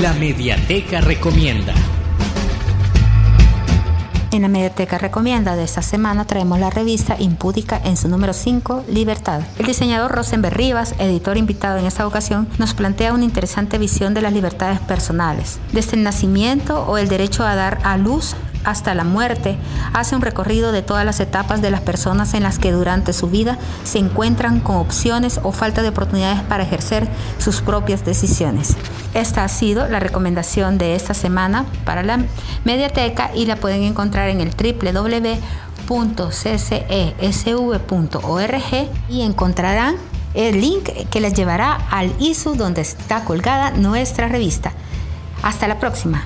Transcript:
La Mediateca Recomienda. En la Mediateca Recomienda de esta semana traemos la revista Impúdica en su número 5, Libertad. El diseñador Rosenberg Rivas, editor invitado en esta ocasión, nos plantea una interesante visión de las libertades personales, desde el nacimiento o el derecho a dar a luz hasta la muerte, hace un recorrido de todas las etapas de las personas en las que durante su vida se encuentran con opciones o falta de oportunidades para ejercer sus propias decisiones. Esta ha sido la recomendación de esta semana para la mediateca y la pueden encontrar en el www.ccesv.org y encontrarán el link que les llevará al ISU donde está colgada nuestra revista. Hasta la próxima.